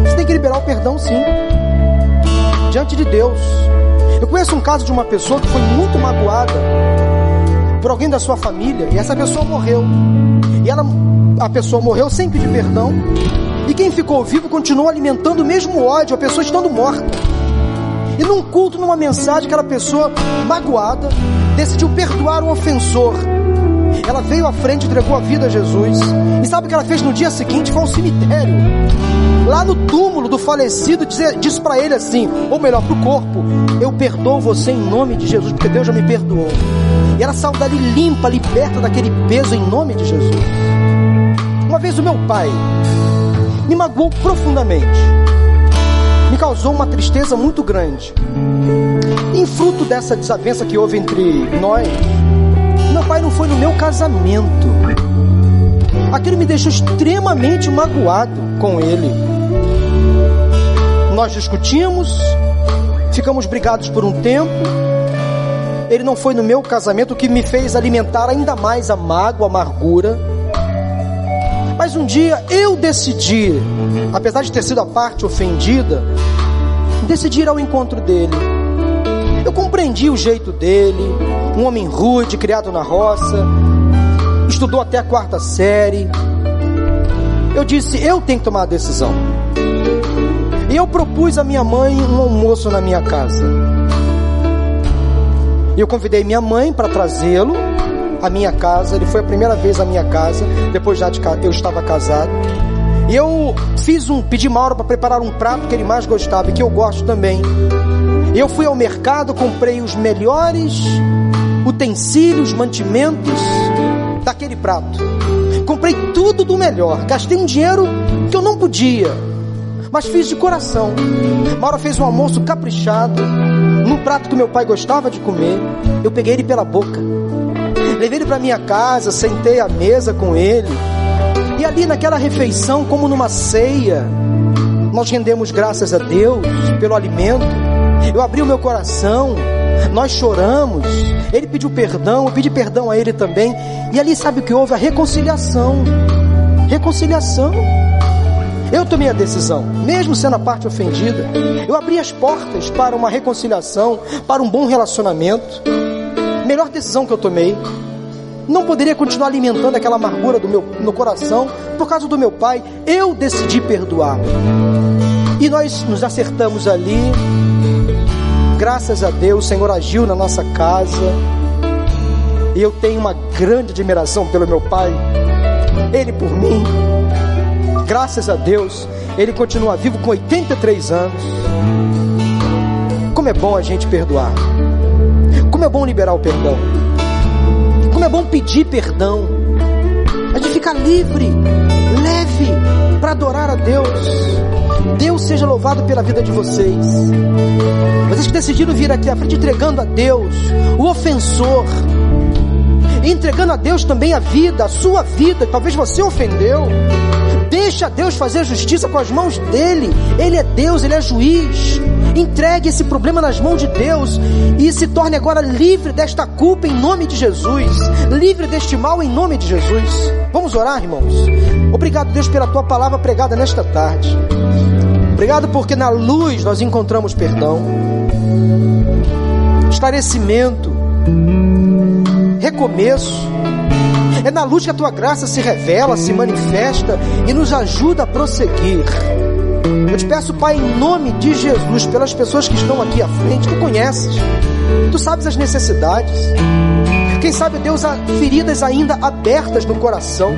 você tem que liberar o perdão sim. Diante de Deus. Eu conheço um caso de uma pessoa que foi muito magoada por alguém da sua família e essa pessoa morreu. E ela, a pessoa morreu sem pedir perdão. E quem ficou vivo continuou alimentando o mesmo ódio, a pessoa estando morta. E num culto, numa mensagem, aquela pessoa magoada decidiu perdoar o ofensor. Ela veio à frente, entregou a vida a Jesus. E sabe o que ela fez no dia seguinte? Foi ao cemitério. Lá no túmulo do falecido, disse, disse para ele assim, ou melhor, para o corpo: Eu perdoo você em nome de Jesus, porque Deus já me perdoou. E ela saiu dali limpa, liberta daquele peso em nome de Jesus. Uma vez o meu pai me magoou profundamente, me causou uma tristeza muito grande. Em fruto dessa desavença que houve entre nós, meu pai não foi no meu casamento. Aquilo me deixou extremamente magoado com ele. Nós discutimos, ficamos brigados por um tempo ele não foi no meu casamento o que me fez alimentar ainda mais a mágoa, a amargura. Mas um dia eu decidi, apesar de ter sido a parte ofendida, decidi ir ao encontro dele. Eu compreendi o jeito dele, um homem rude, criado na roça, estudou até a quarta série. Eu disse: eu tenho que tomar a decisão. E eu propus a minha mãe um almoço na minha casa. Eu convidei minha mãe para trazê-lo à minha casa. Ele foi a primeira vez à minha casa, depois já de eu estava casado. E eu fiz um, pedi Mauro para preparar um prato que ele mais gostava e que eu gosto também. Eu fui ao mercado, comprei os melhores utensílios, mantimentos daquele prato. Comprei tudo do melhor. Gastei um dinheiro que eu não podia, mas fiz de coração. Mauro fez um almoço caprichado num prato que meu pai gostava de comer, eu peguei ele pela boca. Levei ele para minha casa, sentei à mesa com ele. E ali naquela refeição, como numa ceia, nós rendemos graças a Deus pelo alimento. Eu abri o meu coração, nós choramos. Ele pediu perdão, eu pedi perdão a ele também. E ali sabe o que houve? A reconciliação. Reconciliação. Eu tomei a decisão, mesmo sendo a parte ofendida. Eu abri as portas para uma reconciliação, para um bom relacionamento. Melhor decisão que eu tomei. Não poderia continuar alimentando aquela amargura do meu no coração por causa do meu pai. Eu decidi perdoar. E nós nos acertamos ali. Graças a Deus, o Senhor agiu na nossa casa. E eu tenho uma grande admiração pelo meu pai. Ele por mim. Graças a Deus, ele continua vivo com 83 anos. Como é bom a gente perdoar. Como é bom liberar o perdão. Como é bom pedir perdão. A gente fica livre, leve para adorar a Deus. Deus seja louvado pela vida de vocês. Vocês que decidiram vir aqui à frente entregando a Deus o ofensor, entregando a Deus também a vida, a sua vida, talvez você ofendeu. Deixa Deus fazer justiça com as mãos dele. Ele é Deus, ele é juiz. Entregue esse problema nas mãos de Deus e se torne agora livre desta culpa em nome de Jesus. Livre deste mal em nome de Jesus. Vamos orar, irmãos. Obrigado, Deus, pela tua palavra pregada nesta tarde. Obrigado porque na luz nós encontramos perdão, esclarecimento, recomeço. É na luz que a tua graça se revela, se manifesta e nos ajuda a prosseguir. Eu te peço, Pai, em nome de Jesus, pelas pessoas que estão aqui à frente, tu conheces, tu sabes as necessidades. Quem sabe, Deus, há feridas ainda abertas no coração,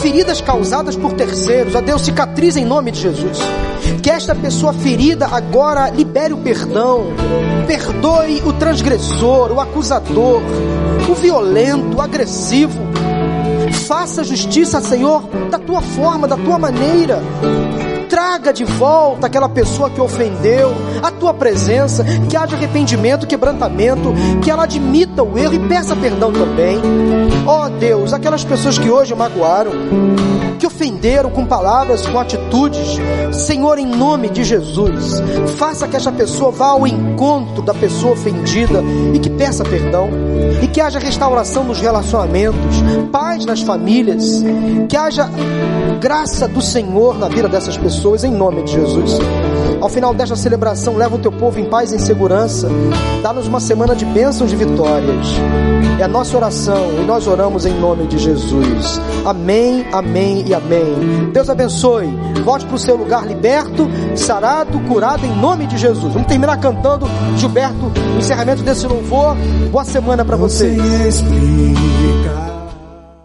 feridas causadas por terceiros, a Deus cicatriza em nome de Jesus. Que esta pessoa ferida agora libere o perdão, perdoe o transgressor, o acusador, o violento, o agressivo. Faça justiça, Senhor, da tua forma, da tua maneira traga de volta aquela pessoa que ofendeu a tua presença, que haja arrependimento, quebrantamento, que ela admita o erro e peça perdão também. Ó oh, Deus, aquelas pessoas que hoje magoaram, que ofenderam com palavras, com atitudes, Senhor, em nome de Jesus, faça que essa pessoa vá ao encontro da pessoa ofendida e que peça perdão, e que haja restauração nos relacionamentos, paz nas famílias, que haja graça do Senhor na vida dessas pessoas, em nome de Jesus. Ao final desta celebração, leva o teu povo em paz e em segurança. Dá-nos uma semana de bênçãos e vitórias. É a nossa oração e nós oramos em nome de Jesus. Amém, amém e amém. Deus abençoe. Volte para o seu lugar liberto, sarado, curado em nome de Jesus. Vamos terminar cantando, Gilberto, o encerramento desse louvor. Boa semana para vocês. Você